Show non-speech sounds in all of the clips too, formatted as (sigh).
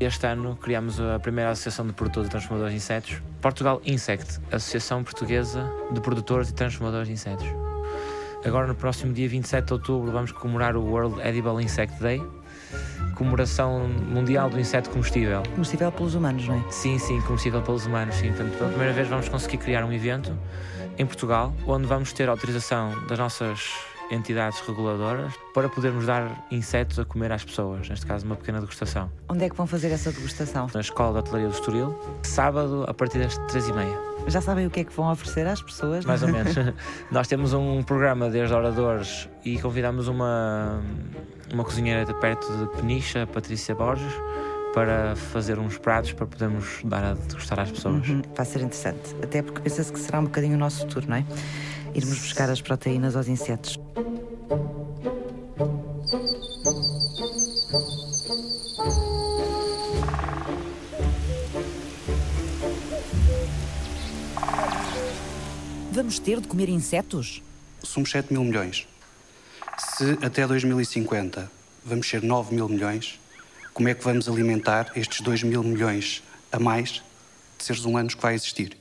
Este ano criámos a primeira Associação de Produtores e Transformadores de Insetos, Portugal Insect, Associação Portuguesa de Produtores e Transformadores de Insetos. Agora, no próximo dia 27 de outubro, vamos comemorar o World Edible Insect Day, comemoração mundial do inseto comestível. Comestível pelos humanos, não é? Sim, sim, comestível pelos humanos, sim. Portanto, pela primeira vez vamos conseguir criar um evento em Portugal, onde vamos ter autorização das nossas entidades reguladoras para podermos dar insetos a comer às pessoas, neste caso uma pequena degustação. Onde é que vão fazer essa degustação? Na Escola de Hotelaria do Estoril, sábado a partir das três e meia. Já sabem o que é que vão oferecer às pessoas? Mais ou menos. (laughs) (laughs) Nós temos um programa desde oradores e convidamos uma, uma cozinheira de perto de Peniche, Patrícia Borges, para fazer uns pratos para podermos dar a degustar às pessoas. Uhum, vai ser interessante, até porque pensa-se que será um bocadinho o nosso futuro, não é? Irmos buscar as proteínas aos insetos. Vamos ter de comer insetos? Somos 7 mil milhões. Se até 2050 vamos ser 9 mil milhões, como é que vamos alimentar estes 2 mil milhões a mais de seres humanos que vai existir?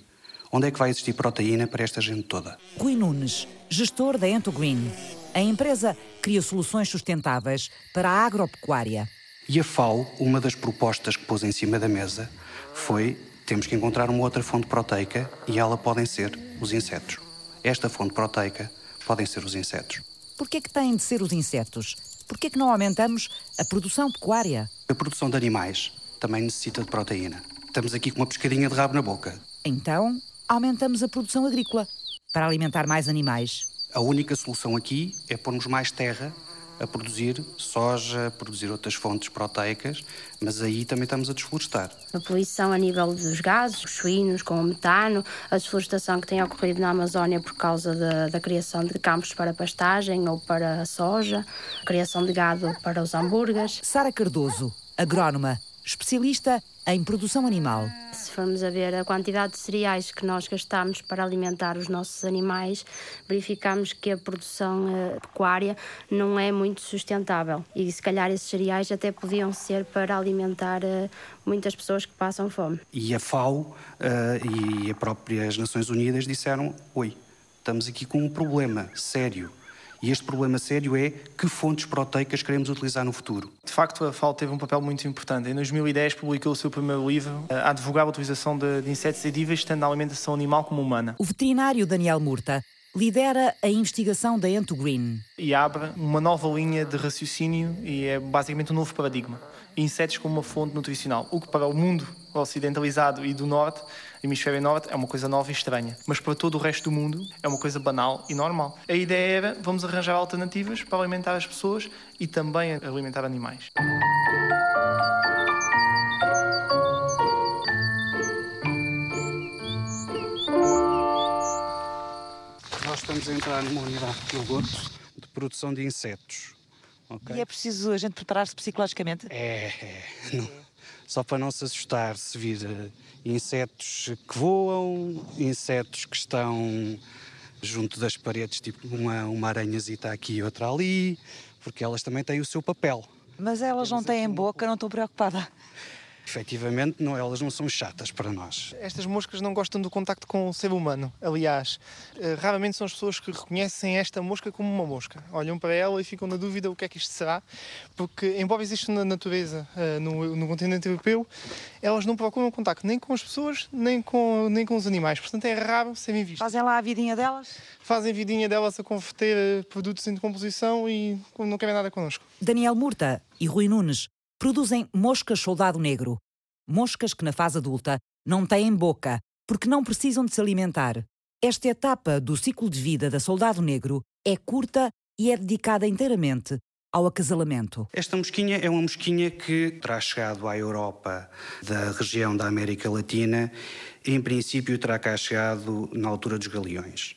Onde é que vai existir proteína para esta gente toda? Rui Nunes, gestor da Entogreen. A empresa cria soluções sustentáveis para a agropecuária. E a FAO, uma das propostas que pôs em cima da mesa foi temos que encontrar uma outra fonte proteica e ela podem ser os insetos. Esta fonte proteica podem ser os insetos. Por que é que têm de ser os insetos? Por que é que não aumentamos a produção pecuária? A produção de animais também necessita de proteína. Estamos aqui com uma pescadinha de rabo na boca. Então, aumentamos a produção agrícola para alimentar mais animais. A única solução aqui é pormos mais terra a produzir soja, a produzir outras fontes proteicas, mas aí também estamos a desflorestar. A poluição a nível dos gases, os suínos com o metano, a desflorestação que tem ocorrido na Amazónia por causa da, da criação de campos para pastagem ou para a soja, a criação de gado para os hambúrgueres. Sara Cardoso, agrónoma, especialista em produção animal. Se formos a ver a quantidade de cereais que nós gastamos para alimentar os nossos animais, verificamos que a produção uh, pecuária não é muito sustentável e se calhar esses cereais até podiam ser para alimentar uh, muitas pessoas que passam fome. E a FAO uh, e as próprias Nações Unidas disseram: oi, estamos aqui com um problema sério e este problema sério é que fontes proteicas queremos utilizar no futuro. De facto, a FAO teve um papel muito importante. Em 2010 publicou o seu primeiro livro a advogar a utilização de, de insetos edíveis, tanto na alimentação animal como humana. O veterinário Daniel Murta lidera a investigação da Entogreen. E abre uma nova linha de raciocínio e é basicamente um novo paradigma. Insetos como uma fonte nutricional, o que para o mundo ocidentalizado e do norte hemisfério norte é uma coisa nova e estranha, mas para todo o resto do mundo é uma coisa banal e normal. A ideia era vamos arranjar alternativas para alimentar as pessoas e também alimentar animais. Nós estamos a entrar numa unidade de piloto de produção de insetos. Okay? E é preciso a gente preparar-se psicologicamente? É, é. Não, só para não se assustar se vir uh, insetos que voam, insetos que estão junto das paredes, tipo uma, uma aranhazita aqui e outra ali, porque elas também têm o seu papel. Mas elas não têm boca, não estou preocupada efetivamente não, elas não são chatas para nós. Estas moscas não gostam do contacto com o ser humano. Aliás, eh, raramente são as pessoas que reconhecem esta mosca como uma mosca. Olham para ela e ficam na dúvida o que é que isto será, porque, embora exista na natureza, eh, no, no continente europeu, elas não procuram contacto nem com as pessoas, nem com, nem com os animais. Portanto, é raro serem vistas. Fazem lá a vidinha delas? Fazem a vidinha delas a converter eh, produtos em decomposição e não querem nada connosco. Daniel Murta e Rui Nunes produzem moscas soldado negro. Moscas que na fase adulta não têm boca porque não precisam de se alimentar. Esta etapa do ciclo de vida da soldado negro é curta e é dedicada inteiramente ao acasalamento. Esta mosquinha é uma mosquinha que terá chegado à Europa da região da América Latina e, em princípio, terá cá chegado na altura dos galeões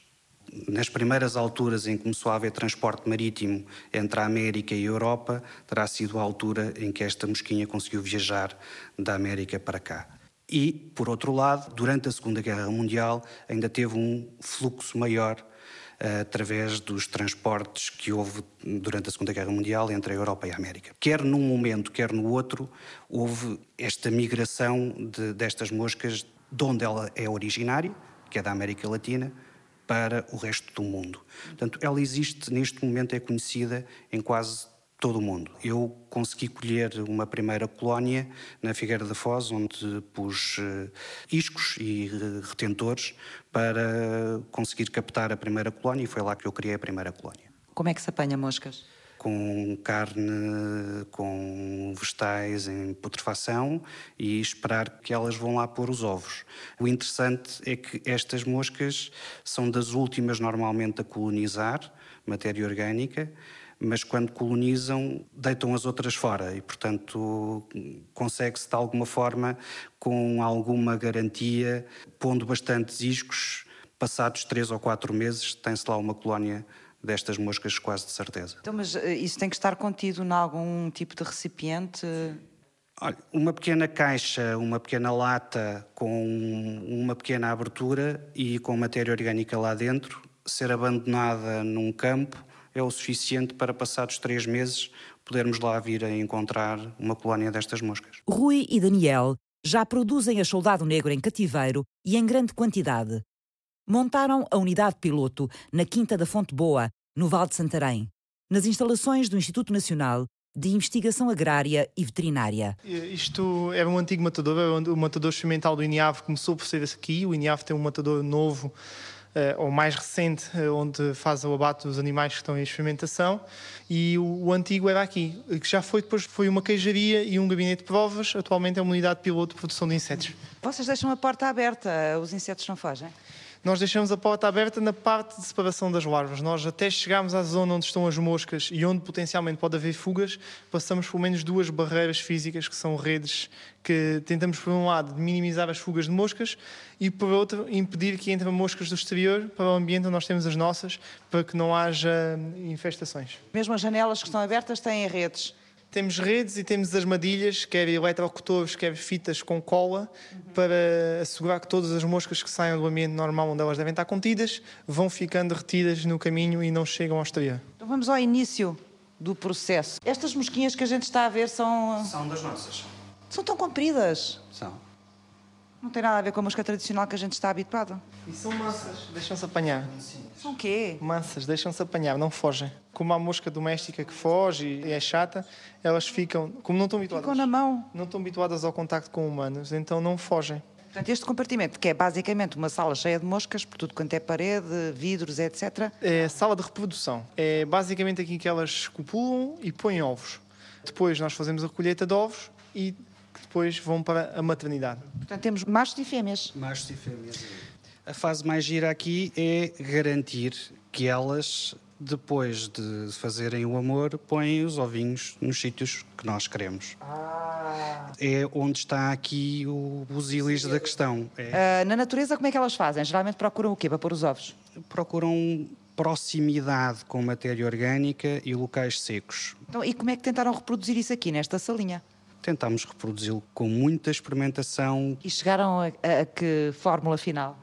nas primeiras alturas em que começou a haver transporte marítimo entre a América e a Europa, terá sido a altura em que esta mosquinha conseguiu viajar da América para cá. E, por outro lado, durante a Segunda Guerra Mundial, ainda teve um fluxo maior através dos transportes que houve durante a Segunda Guerra Mundial entre a Europa e a América. Quer num momento, quer no outro, houve esta migração de, destas moscas de onde ela é originária, que é da América Latina, para o resto do mundo. Portanto, ela existe, neste momento, é conhecida em quase todo o mundo. Eu consegui colher uma primeira colónia na Figueira da Foz, onde pus uh, iscos e retentores para conseguir captar a primeira colónia e foi lá que eu criei a primeira colónia. Como é que se apanha moscas? Com carne, com vegetais em putrefação e esperar que elas vão lá pôr os ovos. O interessante é que estas moscas são das últimas normalmente a colonizar matéria orgânica mas quando colonizam, deitam as outras fora e, portanto, consegue-se de alguma forma, com alguma garantia, pondo bastantes iscos, passados três ou quatro meses, tem-se lá uma colónia destas moscas quase de certeza. Então, mas eh, isso tem que estar contido em algum tipo de recipiente? Olha, uma pequena caixa, uma pequena lata com uma pequena abertura e com matéria orgânica lá dentro, ser abandonada num campo é o suficiente para, passados três meses, podermos lá vir a encontrar uma colónia destas moscas. Rui e Daniel já produzem a soldado negro em cativeiro e em grande quantidade. Montaram a unidade piloto na Quinta da Fonte Boa, no Val de Santarém, nas instalações do Instituto Nacional de Investigação Agrária e Veterinária. Isto era um antigo matador, o matador experimental do INIAV começou por ser aqui. O INIAV tem um matador novo uh, ou mais recente, uh, onde faz o abate dos animais que estão em experimentação, e o, o, antigo era aqui, que já foi depois foi uma queijaria e um gabinete de provas, atualmente é uma unidade piloto de produção de insetos. Vocês deixam a porta aberta, os insetos não fogem? Nós deixamos a porta aberta na parte de separação das larvas. Nós até chegarmos à zona onde estão as moscas e onde potencialmente pode haver fugas, passamos pelo menos duas barreiras físicas que são redes que tentamos por um lado minimizar as fugas de moscas e por outro impedir que entrem moscas do exterior para o ambiente onde nós temos as nossas, para que não haja infestações. Mesmo as janelas que estão abertas têm redes. Temos redes e temos armadilhas, quer eletrocutores, quer fitas com cola, uhum. para assegurar que todas as moscas que saem do ambiente normal onde elas devem estar contidas vão ficando retidas no caminho e não chegam ao exterior. Então vamos ao início do processo. Estas mosquinhas que a gente está a ver são. São das nossas. São tão compridas. São. Não tem nada a ver com a mosca tradicional que a gente está habituado. E são mansas, deixam-se apanhar. São quê? Mansas, deixam-se apanhar, não fogem. Como a mosca doméstica que foge e é chata, elas ficam, como não estão habituadas. Ficam na mão. Não estão habituadas ao contacto com humanos, então não fogem. Portanto, este compartimento, que é basicamente uma sala cheia de moscas, por tudo quanto é parede, vidros, etc. É sala de reprodução. É basicamente aqui que elas copulam e põem ovos. Depois nós fazemos a colheita de ovos e depois vão para a maternidade. Portanto, temos machos e fêmeas. Machos e fêmeas. A fase mais gira aqui é garantir que elas, depois de fazerem o amor, põem os ovinhos nos sítios que nós queremos. Ah. É onde está aqui o busilis da questão. É. Uh, na natureza, como é que elas fazem? Geralmente procuram o quê para pôr os ovos? Procuram proximidade com matéria orgânica e locais secos. Então, e como é que tentaram reproduzir isso aqui, nesta salinha? Tentámos reproduzi-lo com muita experimentação. E chegaram a, a, que fórmula final?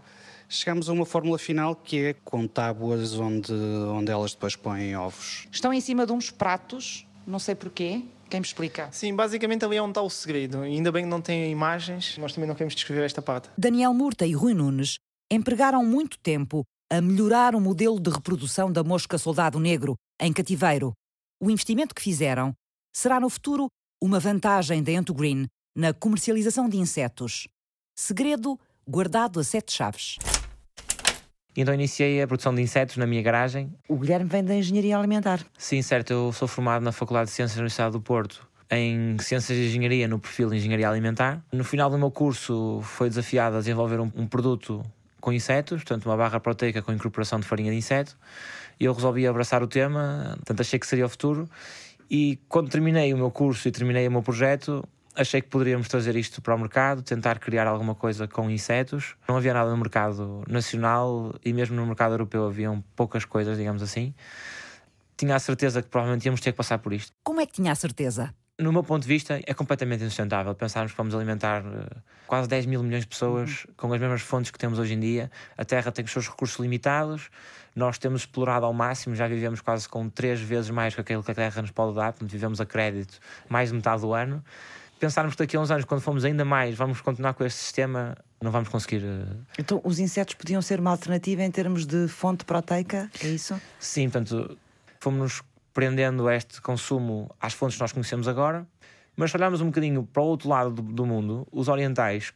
Chegámos a uma fórmula final que é com tábuas onde, onde elas depois põem ovos. Estão em cima de uns pratos, não sei porquê. Quem me explica? Sim, basicamente ali é onde está o segredo. Ainda bem que não tem imagens, nós também não queremos descrever esta parte. Daniel Murta e Rui Nunes empregaram muito tempo a melhorar o modelo de reprodução da mosca soldado negro em cativeiro. O investimento que fizeram será no futuro uma vantagem da Entogreen na comercialização de insetos. Segredo guardado a sete chaves. Então iniciei a produção de insetos na minha garagem. O Guilherme vem da Engenharia Alimentar. Sim, certo. Eu sou formado na Faculdade de Ciências da Universidade do Porto em Ciências de Engenharia no perfil de Engenharia Alimentar. No final do meu curso foi desafiado a desenvolver um, um produto com insetos, portanto uma barra proteica com incorporação de farinha de inseto. E eu resolvi abraçar o tema, portanto achei que seria o futuro e quando terminei o meu curso e terminei o meu projeto, achei que poderíamos trazer isto para o mercado, tentar criar alguma coisa com insetos. Não havia nada no mercado nacional e mesmo no mercado europeu haviam poucas coisas, digamos assim. Tinha a certeza que provavelmente íamos ter que passar por isto. Como é que tinha a certeza? No meu ponto de vista, é completamente insustentável pensarmos que vamos alimentar uh, quase 10 mil milhões de pessoas uhum. com as mesmas fontes que temos hoje em dia. A Terra tem os seus recursos limitados, nós temos explorado ao máximo, já vivemos quase com três vezes mais que aquilo que a Terra nos pode dar, portanto, vivemos a crédito mais de metade do ano. Pensarmos que daqui a uns anos, quando formos ainda mais, vamos continuar com este sistema, não vamos conseguir. Uh... Então, os insetos podiam ser uma alternativa em termos de fonte proteica? É isso? Sim, portanto, fomos prendendo este consumo às fontes que nós conhecemos agora. Mas se olharmos um bocadinho para o outro lado do, do mundo, os orientais,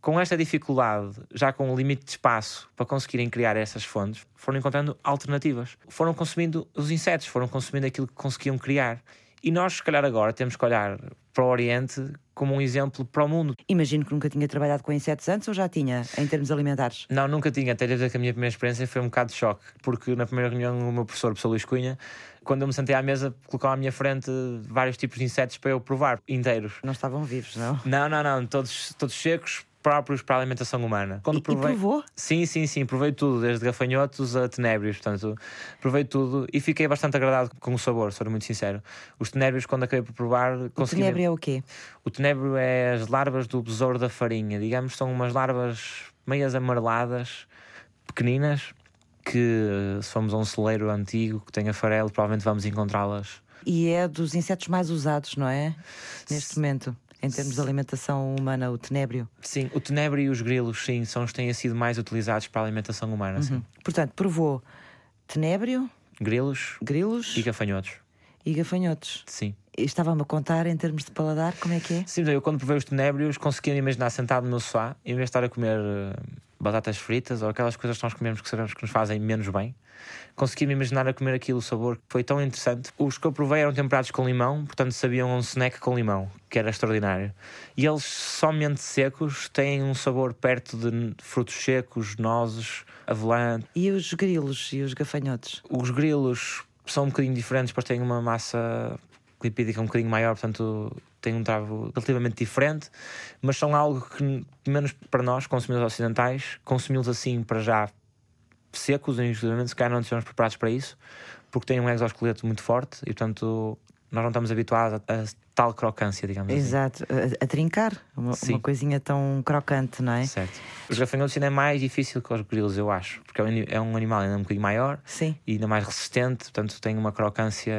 com esta dificuldade, já com o limite de espaço para conseguirem criar essas fontes, foram encontrando alternativas. Foram consumindo os insetos, foram consumindo aquilo que conseguiam criar. E nós, se calhar, agora temos que olhar para o Oriente como um exemplo para o mundo. Imagino que nunca tinha trabalhado com insetos antes ou já tinha, em termos alimentares? Não, nunca tinha. Até dizer que a minha primeira experiência foi um bocado de choque, porque na primeira reunião o meu professor, o professor Luís Cunha, quando eu me sentei à mesa, colocou à minha frente vários tipos de insetos para eu provar, inteiros. Não estavam vivos, não? Não, não, não. Todos, todos secos, próprios para a alimentação humana. Quando e, provei... e provou? Sim, sim, sim, provei tudo, desde gafanhotos a tenébrios, portanto, provei tudo e fiquei bastante agradado com o sabor, sou muito sincero. Os tenébrios, quando acabei por provar, consegui... O tenébrio é o quê? O tenébrio é as larvas do besouro da farinha, digamos, são umas larvas meias amareladas, pequeninas, que se formos a um celeiro antigo que tenha farelo, provavelmente vamos encontrá-las. E é dos insetos mais usados, não é? Neste momento em termos de alimentação humana, o tenébrio? Sim, o tenébrio e os grilos, sim, são os que têm sido mais utilizados para a alimentação humana. Uhum. Portanto, provou tenébrio, grilos, grilos e gafanhotos. E gafanhotos. Sim. Estava-me a contar em termos de paladar, como é que é? Sim, eu quando provei os tenébrios conseguia imaginar sentado no sofá, em vez de estar a comer uh, batatas fritas ou aquelas coisas que nós comemos que sabemos que nos fazem menos bem, consegui-me imaginar a comer aquilo, o sabor foi tão interessante. Os que eu provei eram temperados com limão, portanto sabiam um snack com limão, que era extraordinário. E eles, somente secos, têm um sabor perto de frutos secos, nozes, avelã. E os grilos e os gafanhotos? Os grilos são um bocadinho diferentes, pois têm uma massa lipídica um bocadinho maior, portanto têm um travo relativamente diferente, mas são algo que, menos para nós, consumidores ocidentais, consumi-los assim para já secos, exclusivamente, se calhar não estamos preparados para isso, porque têm um exoesqueleto muito forte e, portanto, nós não estamos habituados a, a tal crocância, digamos Exato. assim. Exato, a, a, trincar, uma, uma, coisinha tão crocante, não é? Certo. Os gafanhotos ainda é mais difícil que os grilos, eu acho, porque é um, é um animal ainda um bocadinho maior Sim. e ainda mais resistente, portanto tem uma crocância.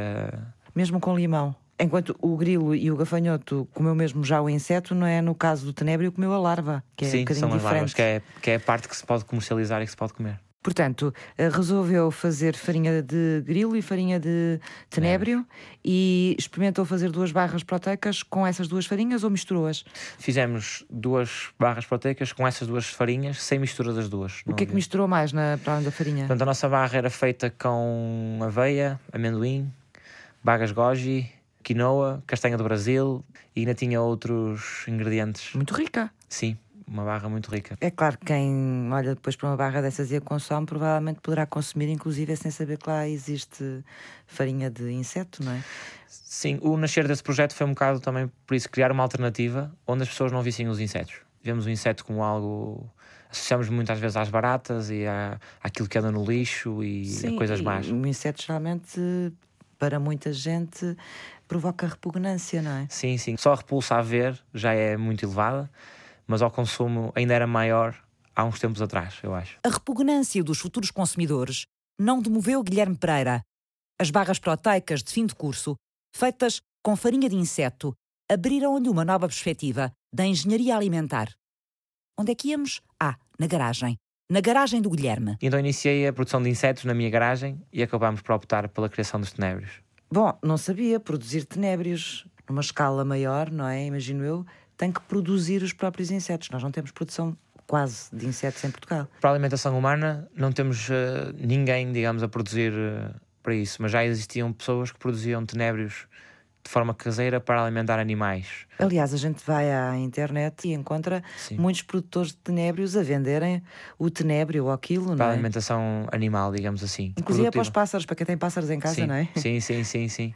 Mesmo com limão. Enquanto o grilo e o gafanhoto comeu mesmo já o inseto, não é no caso do tenébrio comeu a larva, que é Sim, um bocadinho são diferente. as larvas, que é, que é a parte que se pode comercializar e que se pode comer. Portanto, eh, resolveu fazer farinha de grilo e farinha de tenébrio é. e experimentou fazer duas barras proteicas com essas duas farinhas ou misturou-as? Fizemos duas barras proteicas com essas duas farinhas, sem mistura das duas. O que é que misturou mais na para da farinha? Portanto, a nossa barra era feita com aveia, amendoim, bagas goji, quinoa, castanha do Brasil e ainda tinha outros ingredientes. Muito rica. Sim, uma barra muito rica. É claro que quem olha depois para uma barra dessas e a consome, provavelmente poderá consumir, inclusive, sem saber que lá existe farinha de inseto, não é? Sim, o nascer desse projeto foi um bocado também por isso criar uma alternativa onde as pessoas não vissem os insetos. Vemos o inseto como algo. Associamos muitas vezes às baratas e à, àquilo que anda no lixo e Sim, a coisas más. O inseto geralmente, para muita gente, provoca repugnância, não é? Sim, sim. Só a repulsa a ver já é muito elevada mas ao consumo ainda era maior há uns tempos atrás, eu acho. A repugnância dos futuros consumidores não demoveu Guilherme Pereira. As barras proteicas de fim de curso, feitas com farinha de inseto, abriram-lhe uma nova perspectiva da engenharia alimentar. Onde é que íamos? Ah, na garagem. Na garagem do Guilherme. Então iniciei a produção de insetos na minha garagem e acabámos por optar pela criação dos tenébrios. Bom, não sabia produzir tenébrios numa escala maior, não é? Imagino eu tem que produzir os próprios insetos. Nós não temos produção quase de insetos em Portugal. Para a alimentação humana, não temos uh, ninguém, digamos, a produzir uh, para isso, mas já existiam pessoas que produziam tenébrios de forma caseira para alimentar animais. Aliás, a gente vai à internet e encontra Sim. muitos produtores de tenébrios a venderem o tenébrio ou aquilo, para não é? alimentação animal, digamos assim. Inclusive é para os pássaros, para quem tem pássaros em casa, sim. não é? Sim, sim, sim, sim.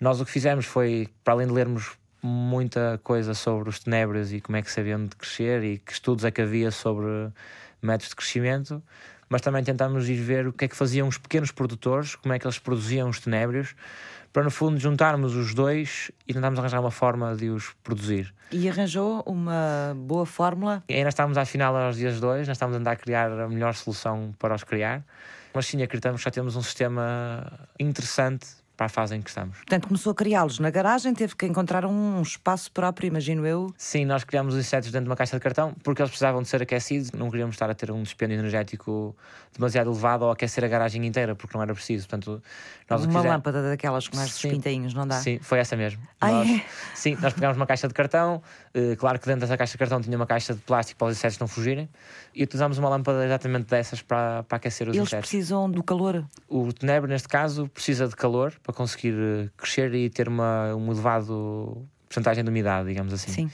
Nós o que fizemos foi, para além de lermos muita coisa sobre os tenébrios e como é que sabiam de crescer e que estudos é que havia sobre métodos de crescimento. mas também tentamos ir ver o que é que faziam os pequenos produtores, como é que eles produziam os tenébrios, para no fundo juntarmos os dois e tentarmos arranjar uma forma de os produzir. E arranjou uma boa fórmula? E ainda estamos à final aos dias dois, nós estamos a andar a criar a melhor solução para os criar, mas sim acreditamos que já temos um sistema interessante para a fase em que estamos. Portanto, começou a criá-los na garagem, teve que encontrar um espaço próprio, imagino eu. Sim, nós criámos os insetos dentro de uma caixa de cartão porque eles precisavam de ser aquecidos, não queríamos estar a ter um dispêndio energético demasiado elevado ou aquecer a garagem inteira porque não era preciso. Portanto, nós uma lâmpada daquelas com mais pintainhos, não dá? Sim, foi essa mesmo. Ah, nós, é? Sim, nós pegámos uma caixa de cartão, uh, claro que dentro dessa caixa de cartão tinha uma caixa de plástico para os insetos não fugirem e utilizámos uma lâmpada exatamente dessas para, para aquecer os Eles insetos. Eles precisam do calor? O tenebre, neste caso, precisa de calor para conseguir eh, crescer e ter uma, um elevado porcentagem de umidade, digamos assim. Sim.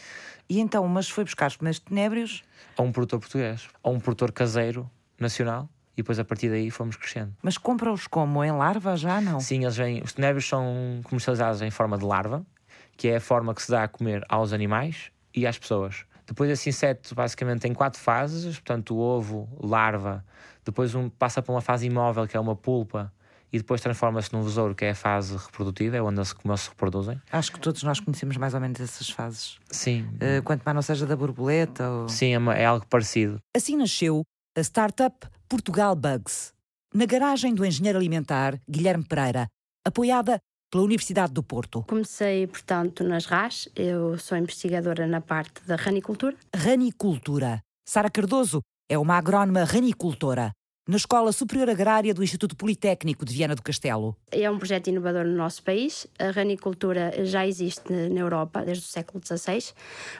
E então, mas foi buscar os primeiros tenébrios? A um produtor português, a um produtor caseiro nacional, e depois a partir daí fomos crescendo. Mas compra-os como? Em larva já, não? Sim, eles vêm, os tenébrios são comercializados em forma de larva, que é a forma que se dá a comer aos animais e às pessoas. Depois esse inseto basicamente tem quatro fases, portanto o ovo, larva, depois um, passa para uma fase imóvel que é uma pulpa, e depois transforma-se num besouro, que é a fase reprodutiva, é onde eles, se reproduzem. Acho que todos nós conhecemos mais ou menos essas fases. Sim. Uh, quanto mais não seja da borboleta. Ou... Sim, é, uma, é algo parecido. Assim nasceu a startup Portugal Bugs, na garagem do engenheiro alimentar Guilherme Pereira, apoiada pela Universidade do Porto. Comecei, portanto, nas RAS. Eu sou investigadora na parte da ranicultura. Ranicultura. Sara Cardoso é uma agrónoma ranicultora na Escola Superior Agrária do Instituto Politécnico de Viana do Castelo. É um projeto inovador no nosso país. A ranicultura já existe na Europa desde o século XVI.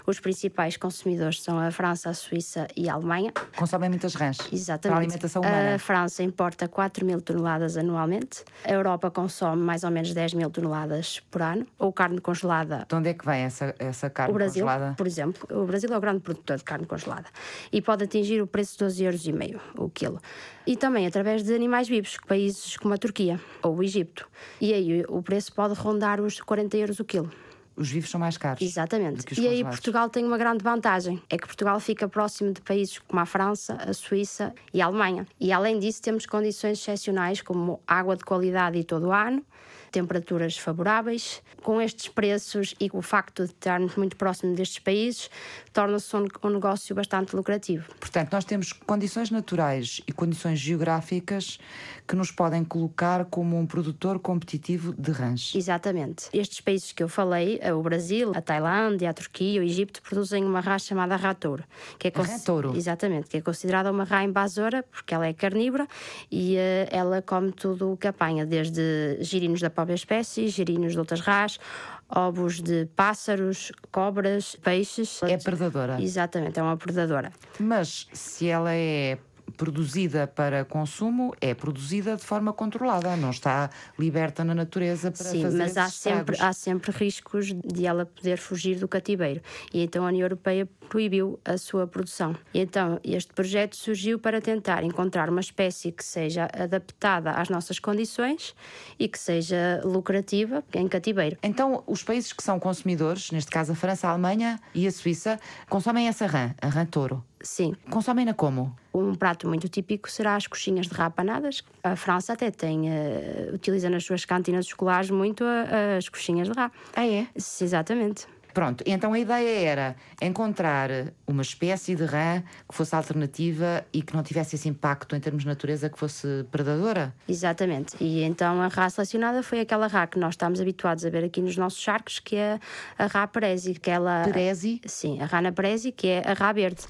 Os principais consumidores são a França, a Suíça e a Alemanha. Consomem muitas rãs Exatamente. para a alimentação humana. A França importa 4 mil toneladas anualmente. A Europa consome mais ou menos 10 mil toneladas por ano. Ou carne congelada. De onde é que vem essa, essa carne o Brasil, congelada? por exemplo. O Brasil é o grande produtor de carne congelada. E pode atingir o preço de 12,5 euros o quilo e também através de animais vivos, países como a Turquia ou o Egito. E aí o preço pode rondar os 40 euros o quilo. Os vivos são mais caros. Exatamente. e aí congelados. Portugal tem uma grande vantagem: é que Portugal fica próximo de países como a França, a Suíça e a Alemanha. E além disso, temos condições excepcionais como água de qualidade e todo o ano, temperaturas favoráveis. Com estes preços e com o facto de estarmos muito próximo destes países, torna-se um, um negócio bastante lucrativo. Portanto, nós temos condições naturais e condições geográficas que nos podem colocar como um produtor competitivo de rãs. Exatamente. Estes países que eu falei, o Brasil, a Tailândia, a Turquia, o Egito, produzem uma rã chamada ratouro. Que é ratouro? Exatamente, que é considerada uma rã invasora, porque ela é carnívora e uh, ela come tudo o que apanha, desde girinos da própria espécie, girinos de outras rãs, ovos de pássaros, cobras, peixes. É predadora. Exatamente, é uma predadora. Mas se ela é produzida para consumo, é produzida de forma controlada, não está liberta na natureza para Sim, fazer mas há sempre, há sempre riscos de ela poder fugir do cativeiro. E então a União Europeia proibiu a sua produção. E então este projeto surgiu para tentar encontrar uma espécie que seja adaptada às nossas condições e que seja lucrativa em cativeiro. Então, os países que são consumidores, neste caso a França, a Alemanha e a Suíça, consomem essa rã, a rã touro. Sim. Consomem-na como? Um prato muito típico será as coxinhas de rapanadas. A França até tem, uh, utiliza nas suas cantinas escolares muito a, as coxinhas de rá. Ah, é? Sim, exatamente. Pronto, então a ideia era encontrar uma espécie de rã que fosse alternativa e que não tivesse esse impacto em termos de natureza, que fosse predadora. Exatamente. E então a rá selecionada foi aquela rá que nós estamos habituados a ver aqui nos nossos charcos, que é a rá perezi. Que ela... Perezi? Sim, a rana perezi, que é a rá verde.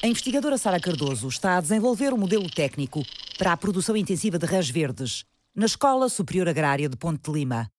A investigadora Sara Cardoso está a desenvolver um modelo técnico para a produção intensiva de rãs verdes na Escola Superior Agrária de Ponte de Lima.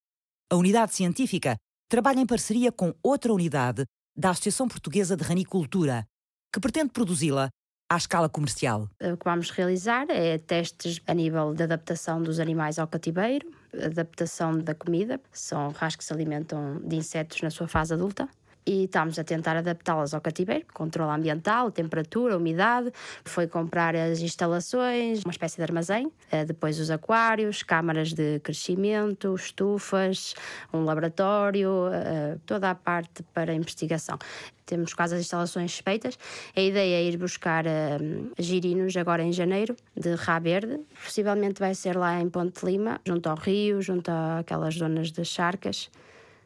A unidade científica trabalha em parceria com outra unidade da Associação Portuguesa de Ranicultura, que pretende produzi-la à escala comercial. O que vamos realizar é testes a nível de adaptação dos animais ao cativeiro, adaptação da comida, são rãs que se alimentam de insetos na sua fase adulta. E estamos a tentar adaptá-las ao cativeiro, controle ambiental, temperatura, umidade. Foi comprar as instalações, uma espécie de armazém, eh, depois os aquários, câmaras de crescimento, estufas, um laboratório, eh, toda a parte para investigação. Temos quase as instalações feitas. A ideia é ir buscar uh, girinos agora em janeiro, de Rá Verde. Possivelmente vai ser lá em Ponte Lima, junto ao rio, junto àquelas zonas das charcas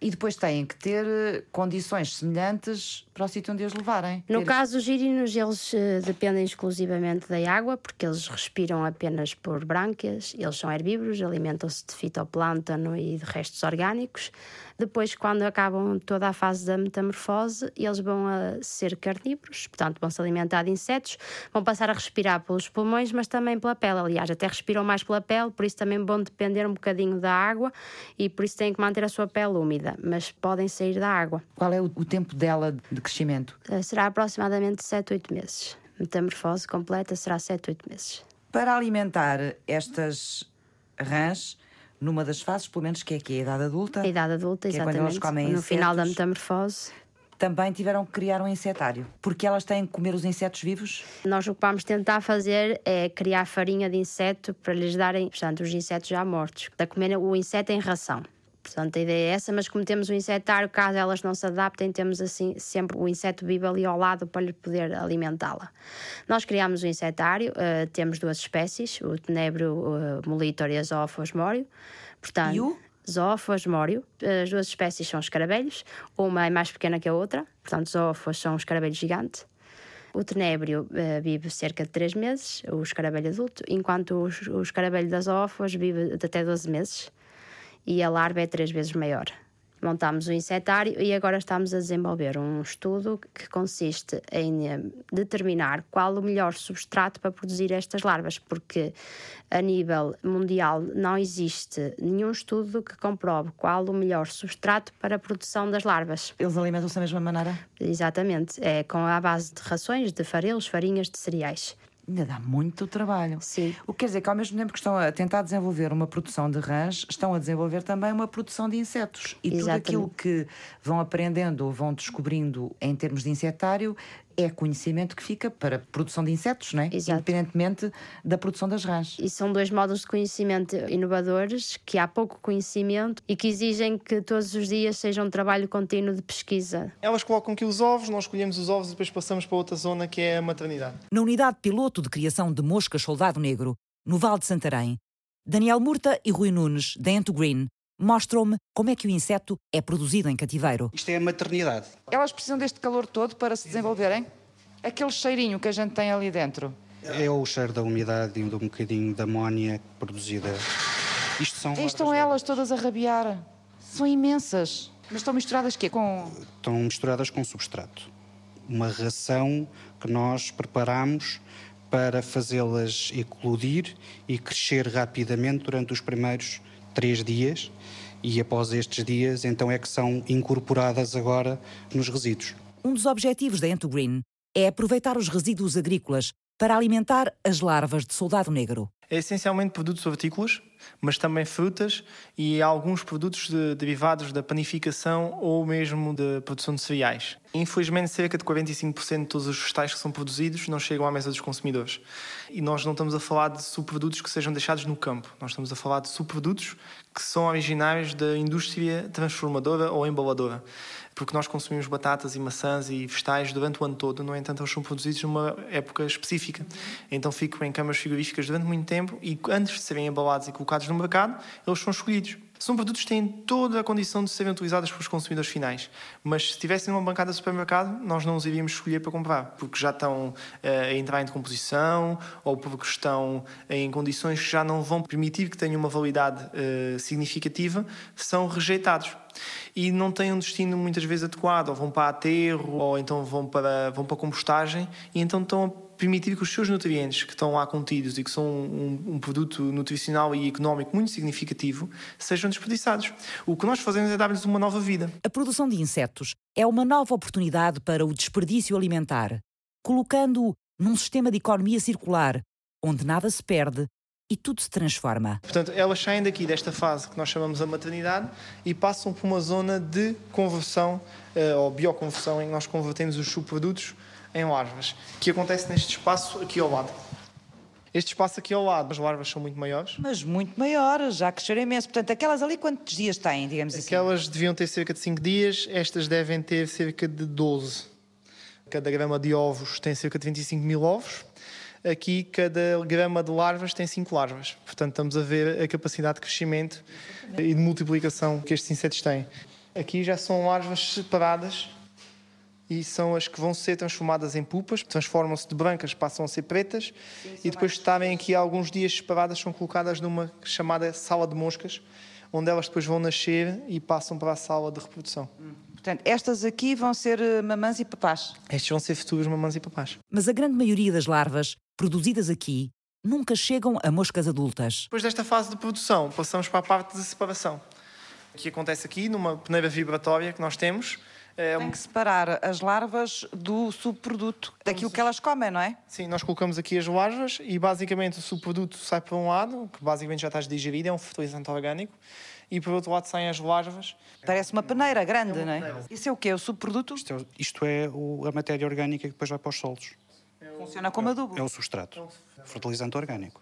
e depois têm que ter eh, condições semelhantes para o sítio onde os levarem. No ter... caso, os girinos, eles uh, dependem exclusivamente da água, porque eles respiram apenas por brânquias, eles são herbívoros, alimentam-se de fitoplâncton e de restos orgânicos. Depois, quando acabam toda a fase da metamorfose, eles vão a ser carnívoros, portanto, vão se alimentar de insetos, vão passar a respirar pelos pulmões, mas também pela pele. Aliás, até respiram mais pela pele, por isso também vão depender um bocadinho da água e por isso têm que manter a sua pele úmida, mas podem sair da água. Qual é o, o tempo dela de crescimento? Uh, será aproximadamente 7, 8 meses. Metamorfose completa será 7, 8 meses. Para alimentar estas rãs, numa das fases, pelo menos que é que é a idade adulta. A idade adulta, exatamente. É quando elas comem no insetos, final da metamorfose. Também tiveram que criar um insetário, porque elas têm que comer os insetos vivos? Nós o que vamos tentar fazer é criar farinha de inseto para lhes darem, portanto, os insetos já mortos, da comer o inseto em ração. Portanto, a ideia é essa, mas como temos o insetário, caso elas não se adaptem, temos assim sempre o inseto vivo ali ao lado para lhe poder alimentá-la. Nós criamos o insetário, uh, temos duas espécies, o tenebro uh, molitor e a zoofosmório. Portanto, e o? Zoofosmório. As duas espécies são escaravelhos, uma é mais pequena que a outra, portanto, zoofos são um escaravelho gigante. O tenébrio uh, vive cerca de 3 meses, o escaravelho adulto, enquanto o, o escaravelho das zoofos vive de até 12 meses e a larva é três vezes maior. Montámos o insetário e agora estamos a desenvolver um estudo que consiste em eh, determinar qual o melhor substrato para produzir estas larvas, porque a nível mundial não existe nenhum estudo que comprove qual o melhor substrato para a produção das larvas. Eles alimentam-se da mesma maneira? Exatamente, é com a base de rações, de farelos, farinhas, de cereais ainda dá muito trabalho. Sim. O que quer dizer que, ao mesmo tempo que estão a tentar desenvolver uma produção de rãs, estão a desenvolver também uma produção de insetos. E Exatamente. tudo aquilo que vão aprendendo ou vão descobrindo em termos de insetário é conhecimento que fica para a produção de insetos, não é? Exato. independentemente da produção das rãs. E são dois modos de conhecimento inovadores, que há pouco conhecimento e que exigem que todos os dias seja um trabalho contínuo de pesquisa. Elas colocam aqui os ovos, nós escolhemos os ovos e depois passamos para outra zona que é a maternidade. Na unidade piloto de criação de moscas soldado negro, no Val de Santarém, Daniel Murta e Rui Nunes, da Ento Green, mostram-me como é que o inseto é produzido em cativeiro. Isto é a maternidade. Elas precisam deste calor todo para se desenvolverem? Aquele cheirinho que a gente tem ali dentro? É o cheiro da umidade e de um bocadinho de amónia produzida. Isto são. estão elas todas a rabiar. São imensas. Mas estão misturadas quê? Com. Estão misturadas com substrato. Uma ração que nós preparamos para fazê-las eclodir e crescer rapidamente durante os primeiros três dias e após estes dias então é que são incorporadas agora nos resíduos. Um dos objetivos da Green é aproveitar os resíduos agrícolas para alimentar as larvas de soldado negro. É essencialmente produtos hortícolas, mas também frutas e alguns produtos de, derivados da panificação ou mesmo da produção de cereais. Infelizmente, cerca de 45% de todos os vegetais que são produzidos não chegam à mesa dos consumidores. E nós não estamos a falar de subprodutos que sejam deixados no campo, nós estamos a falar de subprodutos que são originários da indústria transformadora ou embaladora porque nós consumimos batatas e maçãs e vegetais durante o ano todo, no entanto, eles são produzidos numa época específica. Então ficam em câmaras frigoríficas durante muito tempo e antes de serem embalados e colocados no mercado, eles são escolhidos. São produtos que têm toda a condição de serem utilizados pelos consumidores finais. Mas se estivessem numa bancada de supermercado, nós não os iríamos escolher para comprar, porque já estão uh, a entrar em decomposição ou porque estão em condições que já não vão permitir que tenham uma validade uh, significativa, são rejeitados e não têm um destino muitas vezes adequado, ou vão para aterro, ou então vão para, vão para compostagem, e então estão permitir que os seus nutrientes que estão lá contidos e que são um, um, produto nutricional e económico muito significativo sejam desperdiçados. O que nós fazemos é dar-lhes uma nova vida. A produção de insetos é uma nova oportunidade para o desperdício alimentar, colocando-o num sistema de economia circular, onde nada se perde e tudo se transforma. Portanto, elas saem daqui desta fase que nós chamamos a maternidade e passam por uma zona de conversão uh, ou bioconversão em que nós convertemos os subprodutos em larvas, que acontece neste espaço aqui ao lado. Este espaço aqui ao lado, as larvas são muito maiores. Mas muito maiores, já cresceram imenso. Portanto, aquelas ali quantos dias têm, digamos assim? Aquelas deviam ter cerca de 5 dias, estas devem ter cerca de 12. Cada grama de ovos tem cerca de 25 mil ovos. Aqui, cada grama de larvas tem 5 larvas. Portanto, estamos a ver a capacidade de crescimento e de multiplicação que estes insetos têm. Aqui já são larvas separadas e são as que vão ser transformadas em pupas, transformam-se de brancas, passam a ser pretas Sim, e depois de estarem aqui alguns dias separadas são colocadas numa chamada sala de moscas, onde elas depois vão nascer e passam para a sala de reprodução. Hum. Portanto, estas aqui vão ser eh, mamãs e papás? Estes vão ser futuros mamãs e papás. Mas a grande maioria das larvas produzidas aqui nunca chegam a moscas adultas. Depois desta fase de produção, passamos para a parte de separação, que acontece aqui numa peneira vibratória que nós temos, é Tem que separar as larvas do subproduto, daquilo que elas comem, não é? Sim, nós colocamos aqui as larvas e basicamente o subproduto sai para um lado, que basicamente já está digerido, é um fertilizante orgânico, e por outro lado saem as larvas. Parece uma peneira grande, é uma não é? Peneira. Isso é o quê? O subproduto? Isto é, isto é o, a matéria orgânica que depois vai para os solos. Funciona como adubo. É o substrato, fertilizante orgânico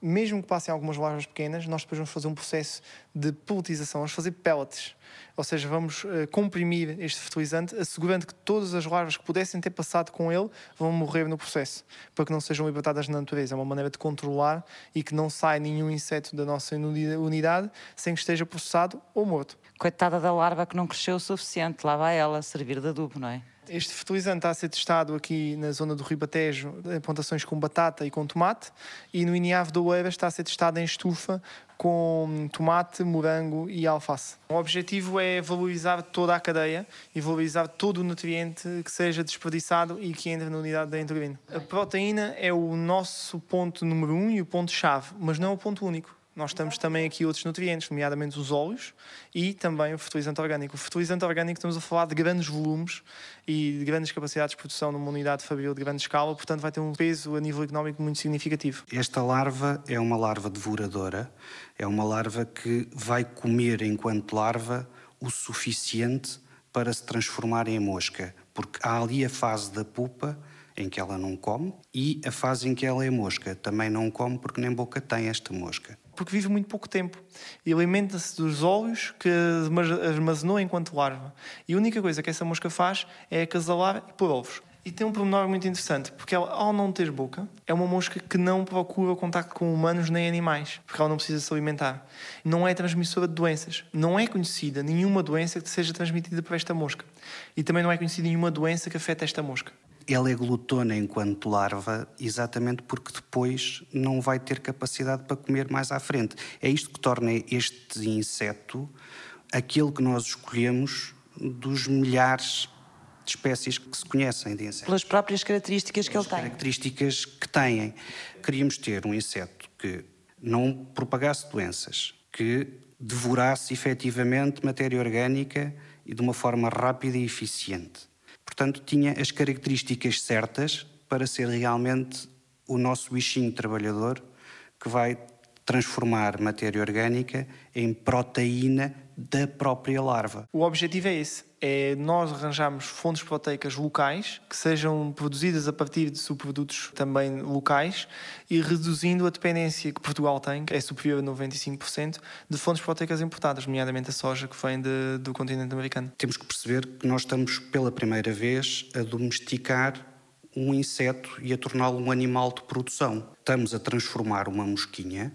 mesmo que passem algumas larvas pequenas, nós depois vamos fazer um processo de pelletização, vamos fazer pellets. Ou seja, vamos uh, comprimir este fertilizante, assegurando que todas as larvas que pudessem ter passado com ele vão morrer no processo, para que não sejam libertadas na natureza. É uma maneira de controlar e que não saia nenhum inseto da nossa unidade sem que esteja processado ou morto. Coitada da larva que não cresceu o suficiente, lá vai ela servir de adubo, não é? Este fertilizante está a ser testado aqui na zona do Ribatejo, em plantações com batata e com tomate, e no Iniave do Oeiras está a ser testado em estufa com tomate, morango e alface. O objetivo é valorizar toda a cadeia e valorizar todo o nutriente que seja desperdiçado e que entre na unidade da endocrina. A proteína é o nosso ponto número um e o ponto-chave, mas não é o ponto único nós temos também aqui outros nutrientes, nomeadamente os óleos e também o fertilizante orgânico. O fertilizante orgânico estamos a falar de grandes volumes e de grandes capacidades de produção numa unidade fabril de grande escala, portanto vai ter um peso a nível económico muito significativo. Esta larva é uma larva devoradora, é uma larva que vai comer enquanto larva o suficiente para se transformar em mosca, porque há ali a fase da pupa em que ela não come e a fase em que ela é mosca. Também não come porque nem boca tem esta mosca porque vive muito pouco tempo e alimenta-se dos óleos que armazenou enquanto larva. E a única coisa que essa mosca faz é acasalar pôr ovos. E tem um pormenor muito interessante, porque ela, ao não ter boca, é uma mosca que não procura contacto com humanos nem animais, porque ela não precisa se alimentar. Não é transmissora de doenças. Não é conhecida nenhuma doença que seja transmitida por esta mosca. E também não é conhecida nenhuma doença que afeta esta mosca ela é glutona enquanto larva, exatamente porque depois não vai ter capacidade para comer mais à frente. É isto que torna este inseto aquele que nós escolhemos dos milhares de espécies que se conhecem de insetos. Pelas próprias características que ele tem. características que têm. Queríamos ter um inseto que não propagasse doenças, que devorasse efetivamente matéria orgânica e de uma forma rápida e eficiente Portanto, tinha as características certas para ser realmente o nosso bichinho trabalhador que vai transformar matéria orgânica em proteína da própria larva. O objetivo é esse: é nós arranjarmos fontes proteicas locais que sejam produzidas a partir de subprodutos também locais e reduzindo a dependência que Portugal tem, que é superior a 95%, de fontes proteicas importadas, nomeadamente a soja que vem de, do continente americano. Temos que perceber que nós estamos pela primeira vez a domesticar um inseto e a torná-lo um animal de produção. Estamos a transformar uma mosquinha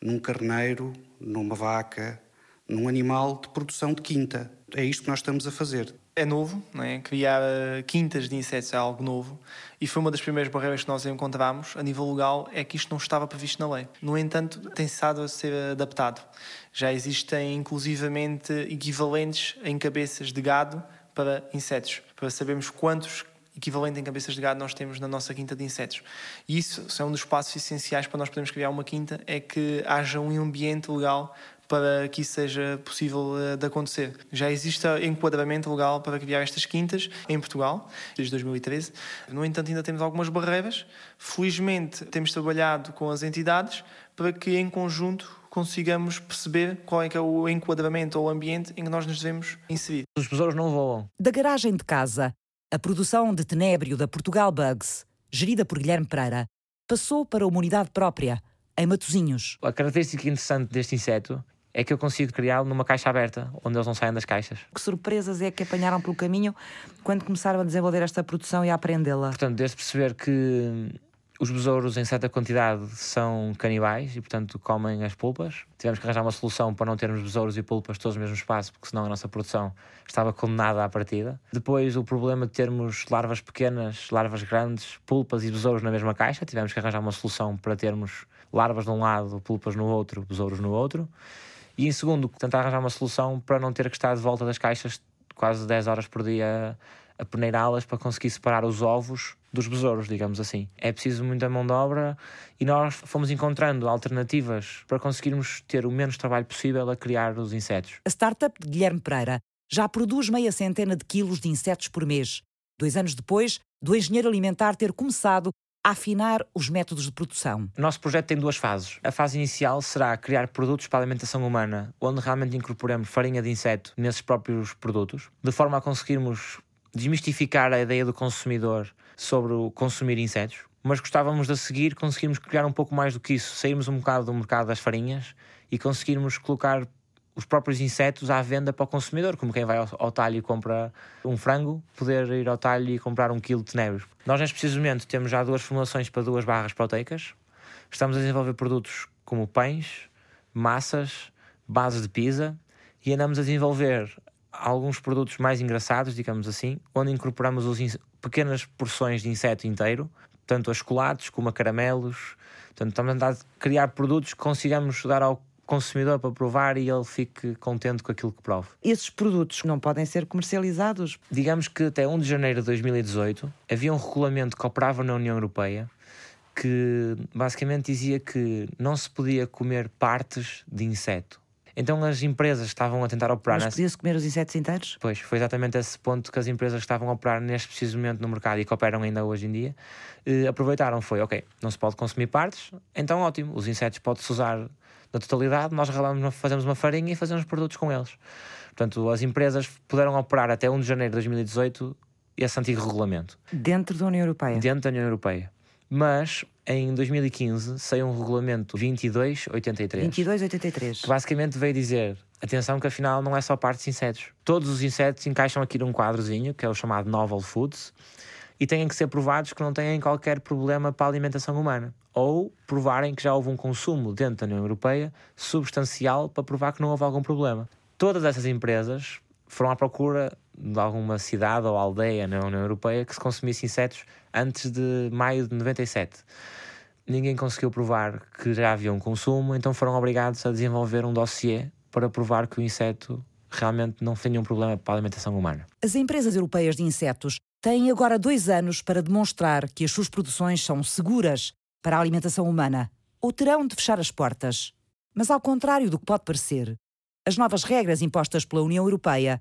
num carneiro, numa vaca, num animal de produção de quinta. É isto que nós estamos a fazer. É novo, não é? criar uh, quintas de insetos é algo novo e foi uma das primeiras barreiras que nós encontramos a nível legal é que isto não estava previsto na lei. No entanto, tem estado a ser adaptado. Já existem inclusivamente equivalentes em cabeças de gado para insetos, para sabermos quantos equivalente em cabeças de gado nós temos na nossa quinta de insetos. E isso é um dos passos essenciais para nós podermos criar uma quinta, é que haja um ambiente legal para que isso seja possível uh, de acontecer. Já existe enquadramento legal para criar estas quintas em Portugal, desde 2013. No entanto, ainda temos algumas barreiras. Felizmente, temos trabalhado com as entidades para que, em conjunto, consigamos perceber qual é que é o enquadramento ou o ambiente em que nós nos devemos inserir. Os besouros não voam. Da garagem de casa, a produção de tenébrio da Portugal Bugs, gerida por Guilherme Pereira, passou para uma unidade própria, em Matozinhos. A característica interessante deste inseto é que eu consigo criá-lo numa caixa aberta, onde eles não saem das caixas. Que surpresas é que apanharam pelo caminho quando começaram a desenvolver esta produção e a aprendê-la? Portanto, desde perceber que os besouros, em certa quantidade, são canibais e, portanto, comem as pulpas. Tivemos que arranjar uma solução para não termos besouros e pulpas todos no mesmo espaço, porque senão a nossa produção estava condenada à partida. Depois, o problema de termos larvas pequenas, larvas grandes, pulpas e besouros na mesma caixa. Tivemos que arranjar uma solução para termos larvas de um lado, pulpas no outro, besouros no outro. E, em segundo, tentar arranjar uma solução para não ter que estar de volta das caixas quase 10 horas por dia a peneirá-las para conseguir separar os ovos dos besouros, digamos assim. É preciso muita mão de obra e nós fomos encontrando alternativas para conseguirmos ter o menos trabalho possível a criar os insetos. A startup de Guilherme Pereira já produz meia centena de quilos de insetos por mês. Dois anos depois do engenheiro alimentar ter começado afinar os métodos de produção. O nosso projeto tem duas fases. A fase inicial será criar produtos para a alimentação humana, onde realmente incorporemos farinha de inseto nesses próprios produtos, de forma a conseguirmos desmistificar a ideia do consumidor sobre o consumir insetos, mas gostávamos de a seguir conseguirmos criar um pouco mais do que isso, sairmos um bocado do mercado das farinhas e conseguirmos colocar os próprios insetos à venda para o consumidor, como quem vai ao, ao talho e compra um frango, poder ir ao talho e comprar um quilo de tenebros. Nós, neste preciso momento, temos já duas formulações para duas barras proteicas. Estamos a desenvolver produtos como pães, massas, bases de pizza e andamos a desenvolver alguns produtos mais engraçados, digamos assim, onde incorporamos os pequenas porções de inseto inteiro, tanto a chocolates como a caramelos. Portanto, estamos a criar produtos que consigamos dar ao consumidor para provar e ele fique contente com aquilo que prova. Esses produtos não podem ser comercializados? Digamos que até 1 de janeiro de 2018 havia um regulamento que operava na União Europeia que basicamente dizia que não se podia comer partes de inseto. Então as empresas estavam a tentar operar. Mas podia-se comer os insetos inteiros? Pois, foi exatamente esse ponto que as empresas estavam a operar neste preciso momento no mercado e que operam ainda hoje em dia. Eh, aproveitaram, foi, ok, não se pode consumir partes, então ótimo, os insetos podem-se usar na totalidade, nós regalamos, fazemos uma farinha e fazemos produtos com eles. Portanto, as empresas puderam operar até 1 de janeiro de 2018 esse antigo regulamento. Dentro da União Europeia? Dentro da União Europeia. Mas em 2015 saiu um regulamento 2283. 2283. Que basicamente veio dizer: atenção, que afinal não é só partes de insetos. Todos os insetos encaixam aqui num quadrozinho, que é o chamado Novel Foods, e têm que ser provados que não têm qualquer problema para a alimentação humana. Ou provarem que já houve um consumo dentro da União Europeia substancial para provar que não houve algum problema. Todas essas empresas foram à procura de alguma cidade ou aldeia na União Europeia que se consumisse insetos antes de maio de 97. Ninguém conseguiu provar que já havia um consumo, então foram obrigados a desenvolver um dossiê para provar que o inseto realmente não tinha um problema para a alimentação humana. As empresas europeias de insetos têm agora dois anos para demonstrar que as suas produções são seguras para a alimentação humana ou terão de fechar as portas. Mas, ao contrário do que pode parecer, as novas regras impostas pela União Europeia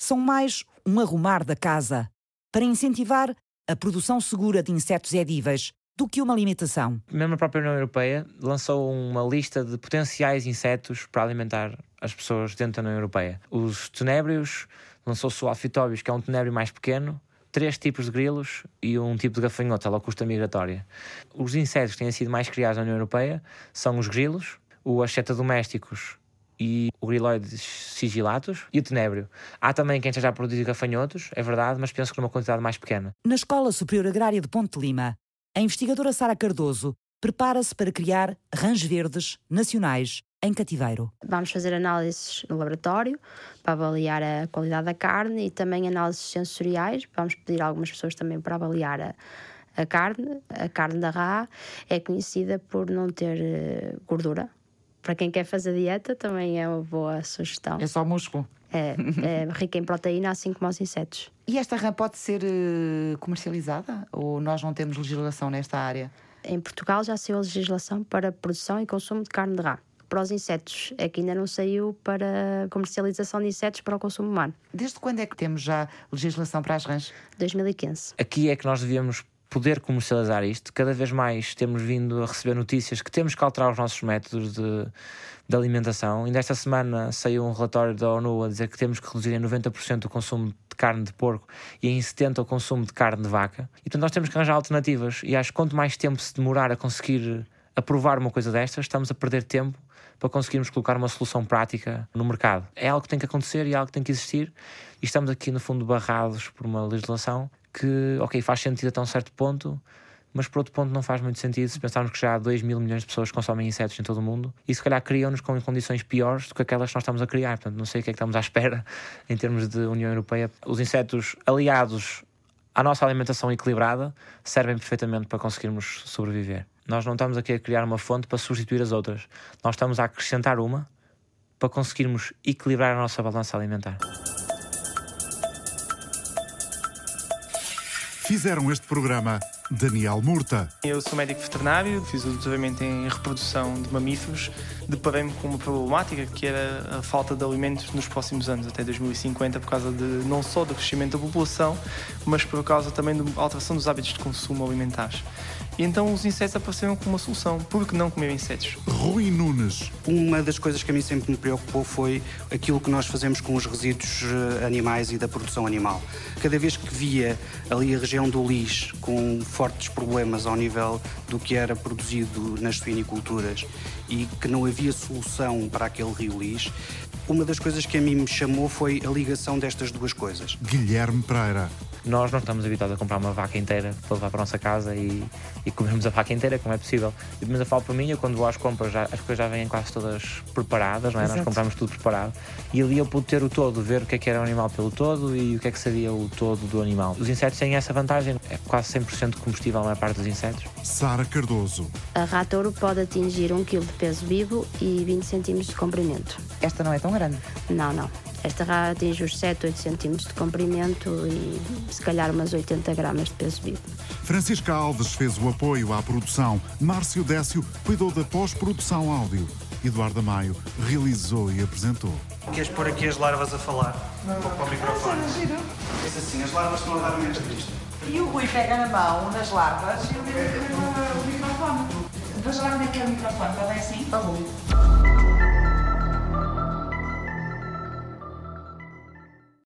são mais um arrumar da casa para incentivar a produção segura de insetos edíveis do que uma limitação. Mesmo a própria União Europeia lançou uma lista de potenciais insetos para alimentar as pessoas dentro da União Europeia. Os tenébrios, lançou-se o alfitóbios, que é um tenébrio mais pequeno, três tipos de grilos e um tipo de gafanhoto, a locusta migratória. Os insetos que têm sido mais criados na União Europeia são os grilos, os acheta domésticos e o griloides sigilatus e o tenébrio. Há também quem esteja a produzir gafanhotos, é verdade, mas penso que numa quantidade mais pequena. Na Escola Superior Agrária de Ponte Lima, a investigadora Sara Cardoso prepara-se para criar rãs verdes nacionais em cativeiro. Vamos fazer análises no laboratório para avaliar a qualidade da carne e também análises sensoriais. Vamos pedir a algumas pessoas também para avaliar a, a carne. A carne da rã é conhecida por não ter eh, gordura, para quem quer fazer dieta, também é uma boa sugestão. É só músculo. É, é rica em proteína, assim como os insetos. E esta rã pode ser uh, comercializada? Ou nós não temos legislação nesta área? Em Portugal já saiu a legislação para produção e consumo de carne de rã. Para os insetos. É que ainda não saiu para comercialização de insetos para o consumo humano. Desde quando é que temos já legislação para as rãs? 2015. Aqui é que nós devíamos poder comercializar isto. Cada vez mais temos vindo a receber notícias que temos que alterar os nossos métodos de, de alimentação. Ainda esta semana saiu um relatório da ONU a dizer que temos que reduzir em 90% o consumo de carne de porco e em 70% o consumo de carne de vaca. E portanto nós temos que arranjar alternativas. E acho que quanto mais tempo se demorar a conseguir aprovar uma coisa destas, estamos a perder tempo para conseguirmos colocar uma solução prática no mercado. É algo que tem que acontecer e é algo que tem que existir. E estamos aqui, no fundo, barrados por uma legislação que, ok, faz sentido até um certo ponto, mas por outro ponto não faz muito sentido se pensarmos que já há 2 mil milhões de pessoas consomem insetos em todo o mundo e se calhar criam-nos com condições piores do que aquelas que nós estamos a criar. Portanto, não sei o que é que estamos à espera (laughs) em termos de União Europeia. Os insetos aliados à nossa alimentação equilibrada servem perfeitamente para conseguirmos sobreviver. Nós não estamos aqui a criar uma fonte para substituir as outras. Nós estamos a acrescentar uma para conseguirmos equilibrar a nossa balança alimentar. Fizeram este programa Daniel Murta. Eu sou médico veterinário, fiz o doutoramento em reprodução de mamíferos. Deparei-me com uma problemática que era a falta de alimentos nos próximos anos, até 2050, por causa de não só do crescimento da população, mas por causa também da alteração dos hábitos de consumo alimentares. E então os insetos apareceram como uma solução. Por que não comer insetos? Rui Nunes. Uma das coisas que a mim sempre me preocupou foi aquilo que nós fazemos com os resíduos eh, animais e da produção animal. Cada vez que via ali a região do Lis com fortes problemas ao nível do que era produzido nas suiniculturas e que não havia solução para aquele rio Lis, uma das coisas que a mim me chamou foi a ligação destas duas coisas. Guilherme Pereira. Nós não estamos habituados a comprar uma vaca inteira para levar para a nossa casa e, e comermos a vaca inteira, como é possível. Mas eu falo para mim, eu quando vou às compras, já, as coisas já vêm quase todas preparadas, não é? Nós compramos tudo preparado. E ali eu pude ter o todo, ver o que é que era o animal pelo todo e o que é que sabia o todo do animal. Os insetos têm essa vantagem, é quase 100% combustível a maior parte dos insetos. Sara Cardoso. A ratouro pode atingir 1 kg de peso vivo e 20 cm de comprimento. Esta não é tão grande. Não, não. Esta rara atinge os 7, 8 cm de comprimento e se calhar umas 80 gramas de peso vivo. Francisca Alves fez o apoio à produção. Márcio Décio cuidou da pós-produção áudio. Eduardo Maio realizou e apresentou. Queres pôr aqui as larvas a falar? Para o microfone. Diz assim, as larvas estão a dar uma entrevista. E o Rui pega na mão nas larvas e o microfone. Depois lá onde é que é o microfone? Está bem assim? Está bom.